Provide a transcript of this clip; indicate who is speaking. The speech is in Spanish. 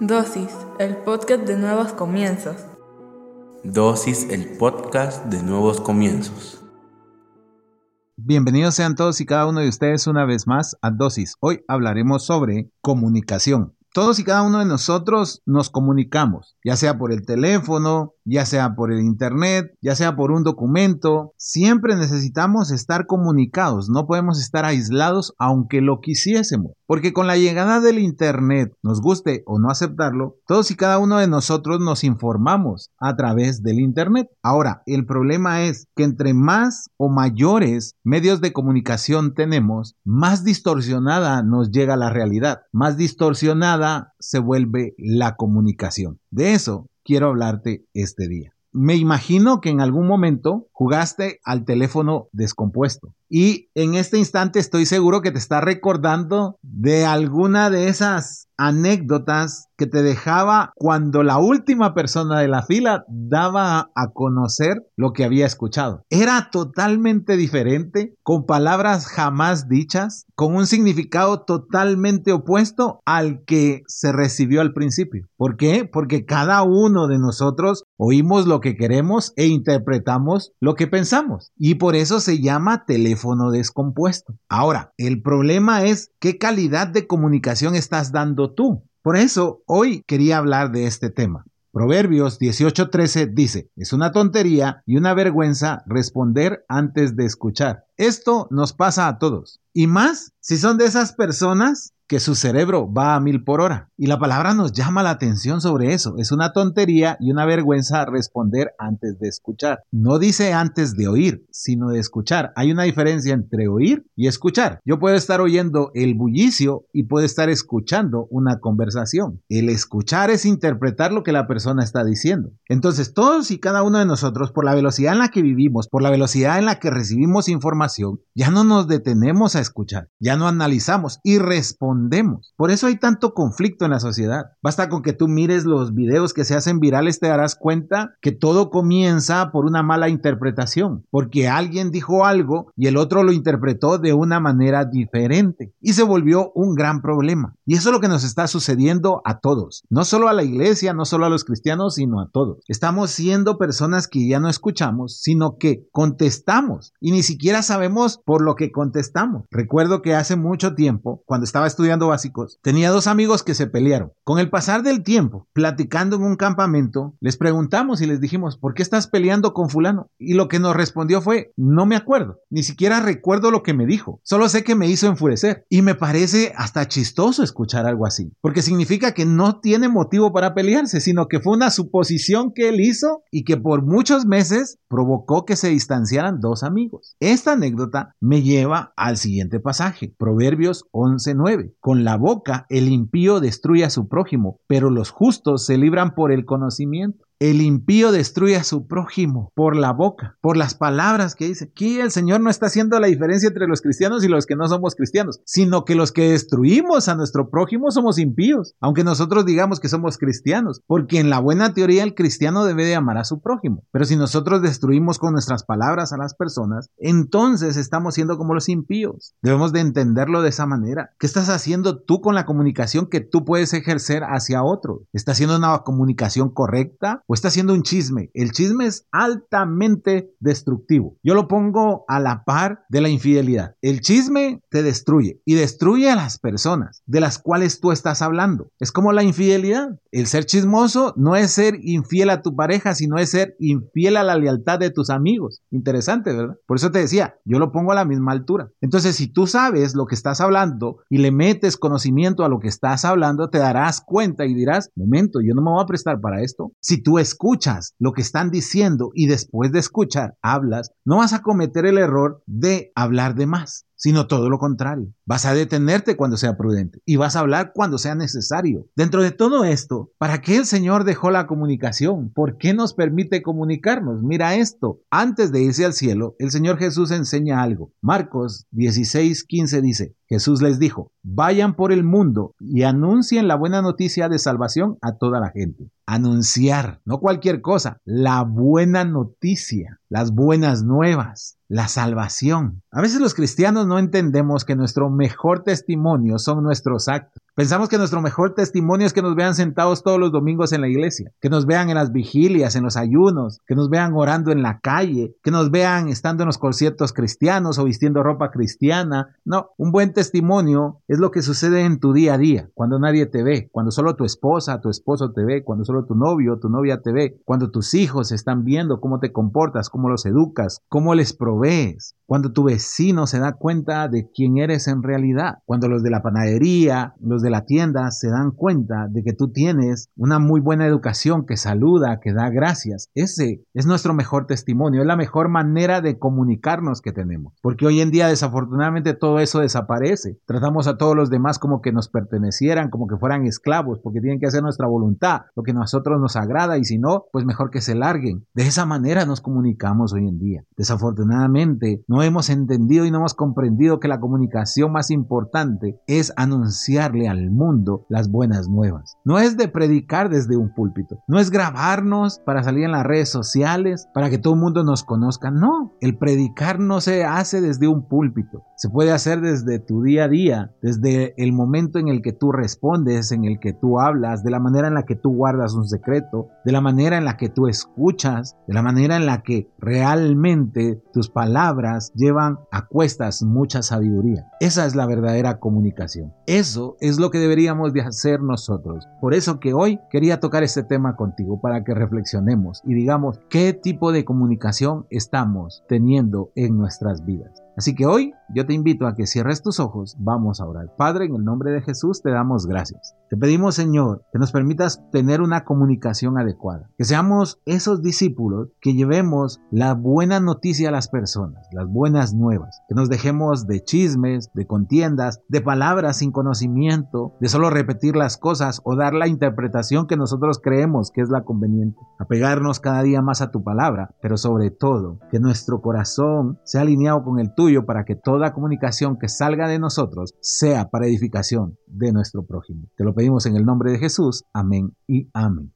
Speaker 1: Dosis, el podcast de nuevos comienzos.
Speaker 2: Dosis, el podcast de nuevos comienzos.
Speaker 3: Bienvenidos sean todos y cada uno de ustedes una vez más a Dosis. Hoy hablaremos sobre comunicación. Todos y cada uno de nosotros nos comunicamos, ya sea por el teléfono, ya sea por el Internet, ya sea por un documento. Siempre necesitamos estar comunicados, no podemos estar aislados aunque lo quisiésemos. Porque con la llegada del Internet, nos guste o no aceptarlo, todos y cada uno de nosotros nos informamos a través del Internet. Ahora, el problema es que entre más o mayores medios de comunicación tenemos, más distorsionada nos llega la realidad, más distorsionada se vuelve la comunicación. De eso quiero hablarte este día. Me imagino que en algún momento jugaste al teléfono descompuesto. Y en este instante estoy seguro que te está recordando de alguna de esas anécdotas que te dejaba cuando la última persona de la fila daba a conocer lo que había escuchado. Era totalmente diferente, con palabras jamás dichas, con un significado totalmente opuesto al que se recibió al principio. ¿Por qué? Porque cada uno de nosotros oímos lo que queremos e interpretamos lo que pensamos. Y por eso se llama teléfono descompuesto. Ahora, el problema es qué calidad de comunicación estás dando tú. Por eso hoy quería hablar de este tema. Proverbios 18:13 dice, es una tontería y una vergüenza responder antes de escuchar. Esto nos pasa a todos. Y más si son de esas personas que su cerebro va a mil por hora. Y la palabra nos llama la atención sobre eso. Es una tontería y una vergüenza responder antes de escuchar. No dice antes de oír, sino de escuchar. Hay una diferencia entre oír y escuchar. Yo puedo estar oyendo el bullicio y puedo estar escuchando una conversación. El escuchar es interpretar lo que la persona está diciendo. Entonces, todos y cada uno de nosotros, por la velocidad en la que vivimos, por la velocidad en la que recibimos información, ya no nos detenemos a escuchar, ya no analizamos y respondemos por eso hay tanto conflicto en la sociedad. Basta con que tú mires los videos que se hacen virales, te darás cuenta que todo comienza por una mala interpretación, porque alguien dijo algo y el otro lo interpretó de una manera diferente y se volvió un gran problema. Y eso es lo que nos está sucediendo a todos, no solo a la iglesia, no solo a los cristianos, sino a todos. Estamos siendo personas que ya no escuchamos, sino que contestamos y ni siquiera sabemos por lo que contestamos. Recuerdo que hace mucho tiempo, cuando estaba estudiando básicos, tenía dos amigos que se pelearon. Con el pasar del tiempo, platicando en un campamento, les preguntamos y les dijimos, ¿por qué estás peleando con fulano? Y lo que nos respondió fue, no me acuerdo, ni siquiera recuerdo lo que me dijo, solo sé que me hizo enfurecer. Y me parece hasta chistoso escuchar algo así, porque significa que no tiene motivo para pelearse, sino que fue una suposición que él hizo y que por muchos meses provocó que se distanciaran dos amigos. Esta anécdota me lleva al siguiente pasaje, Proverbios 11.9. Con la boca el impío destruye a su prójimo, pero los justos se libran por el conocimiento. El impío destruye a su prójimo por la boca, por las palabras que dice. Aquí el Señor no está haciendo la diferencia entre los cristianos y los que no somos cristianos, sino que los que destruimos a nuestro prójimo somos impíos, aunque nosotros digamos que somos cristianos, porque en la buena teoría el cristiano debe de amar a su prójimo. Pero si nosotros destruimos con nuestras palabras a las personas, entonces estamos siendo como los impíos. Debemos de entenderlo de esa manera. ¿Qué estás haciendo tú con la comunicación que tú puedes ejercer hacia otro? ¿Estás haciendo una comunicación correcta? Está haciendo un chisme. El chisme es altamente destructivo. Yo lo pongo a la par de la infidelidad. El chisme te destruye y destruye a las personas de las cuales tú estás hablando. Es como la infidelidad. El ser chismoso no es ser infiel a tu pareja, sino es ser infiel a la lealtad de tus amigos. Interesante, ¿verdad? Por eso te decía, yo lo pongo a la misma altura. Entonces, si tú sabes lo que estás hablando y le metes conocimiento a lo que estás hablando, te darás cuenta y dirás, momento, yo no me voy a prestar para esto. Si tú escuchas lo que están diciendo y después de escuchar hablas, no vas a cometer el error de hablar de más sino todo lo contrario. Vas a detenerte cuando sea prudente y vas a hablar cuando sea necesario. Dentro de todo esto, ¿para qué el Señor dejó la comunicación? ¿Por qué nos permite comunicarnos? Mira esto, antes de irse al cielo, el Señor Jesús enseña algo. Marcos 16, 15 dice, Jesús les dijo, vayan por el mundo y anuncien la buena noticia de salvación a toda la gente. Anunciar, no cualquier cosa, la buena noticia, las buenas nuevas, la salvación. A veces los cristianos no entendemos que nuestro mejor testimonio son nuestros actos. Pensamos que nuestro mejor testimonio es que nos vean sentados todos los domingos en la iglesia, que nos vean en las vigilias, en los ayunos, que nos vean orando en la calle, que nos vean estando en los conciertos cristianos o vistiendo ropa cristiana. No, un buen testimonio es lo que sucede en tu día a día, cuando nadie te ve, cuando solo tu esposa, tu esposo te ve, cuando solo tu novio, tu novia te ve, cuando tus hijos están viendo cómo te comportas, cómo los educas, cómo les provees, cuando tu vecino se da cuenta de quién eres en realidad, cuando los de la panadería, los de la tienda se dan cuenta de que tú tienes una muy buena educación, que saluda, que da gracias. Ese es nuestro mejor testimonio, es la mejor manera de comunicarnos que tenemos. Porque hoy en día desafortunadamente todo eso desaparece. Tratamos a todos los demás como que nos pertenecieran, como que fueran esclavos, porque tienen que hacer nuestra voluntad, lo que a nosotros nos agrada y si no, pues mejor que se larguen. De esa manera nos comunicamos hoy en día. Desafortunadamente no hemos entendido y no hemos comprendido que la comunicación más importante es anunciarle al mundo las buenas nuevas. No es de predicar desde un púlpito, no es grabarnos para salir en las redes sociales, para que todo el mundo nos conozca. No, el predicar no se hace desde un púlpito, se puede hacer desde tu día a día, desde el momento en el que tú respondes, en el que tú hablas, de la manera en la que tú guardas un secreto, de la manera en la que tú escuchas, de la manera en la que realmente tus palabras llevan a cuestas mucha sabiduría. Esa es la verdadera comunicación. Eso es lo que deberíamos de hacer nosotros. Por eso que hoy quería tocar este tema contigo para que reflexionemos y digamos qué tipo de comunicación estamos teniendo en nuestras vidas. Así que hoy yo te invito a que cierres tus ojos, vamos a orar. Padre, en el nombre de Jesús te damos gracias. Te pedimos, Señor, que nos permitas tener una comunicación adecuada, que seamos esos discípulos que llevemos la buena noticia a las personas, las buenas nuevas, que nos dejemos de chismes, de contiendas, de palabras sin conocimiento, de solo repetir las cosas o dar la interpretación que nosotros creemos que es la conveniente, apegarnos cada día más a tu palabra, pero sobre todo que nuestro corazón sea alineado con el para que toda comunicación que salga de nosotros sea para edificación de nuestro prójimo. Te lo pedimos en el nombre de Jesús. Amén y amén.